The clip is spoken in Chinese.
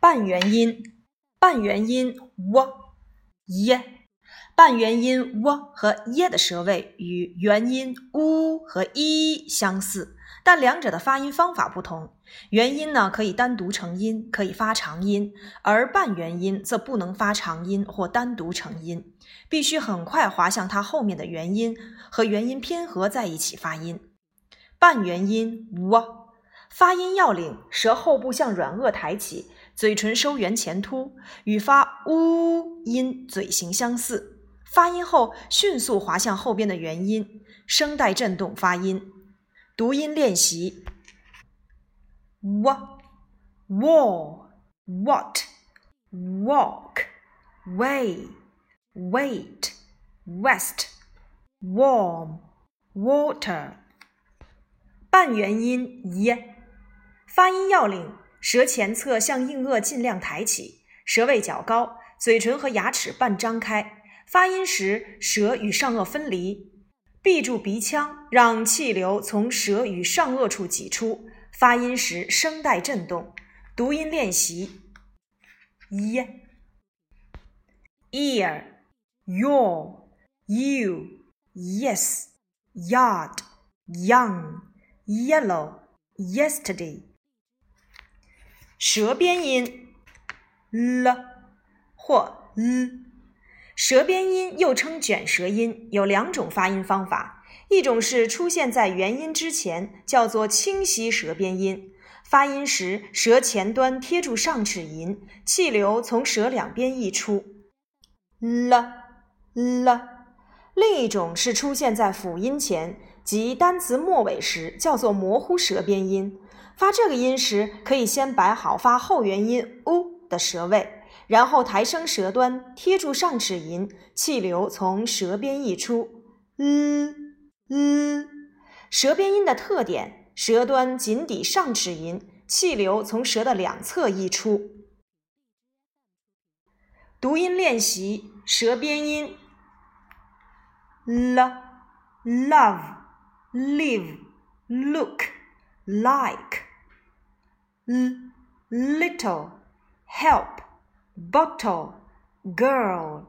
半元音，半元音 w、耶，半元音 w 和耶的舌位与元音 u 和 i 相似，但两者的发音方法不同。元音呢可以单独成音，可以发长音，而半元音则不能发长音或单独成音，必须很快滑向它后面的元音和元音拼合在一起发音。半元音 w，发音要领：舌后部向软腭抬起。嘴唇收圆前凸，与发 u 音嘴型相似。发音后迅速滑向后边的元音，声带振动发音。读音练习：wa、wa、what、walk、way、wait、west、warm、water。半元音 y，发音要领。舌前侧向硬腭尽量抬起，舌位较高，嘴唇和牙齿半张开。发音时，舌与上颚分离，闭住鼻腔，让气流从舌与上颚处挤出。发音时，声带振动。读音练习：一，ear、your、you、yes、yard、young、yellow、yesterday。舌边音 l 或 l，舌边音又称卷舌音，有两种发音方法。一种是出现在元音之前，叫做清晰舌边音，发音时舌前端贴住上齿龈，气流从舌两边溢出，l l。另一种是出现在辅音前，即单词末尾时，叫做模糊舌边音。发这个音时，可以先摆好发后元音 u 的舌位，然后抬升舌端贴住上齿龈，气流从舌边溢出。l l，舌边音的特点：舌端紧抵上齿龈，气流从舌的两侧溢出。读音练习：舌边音 l love live look like little help bottle girl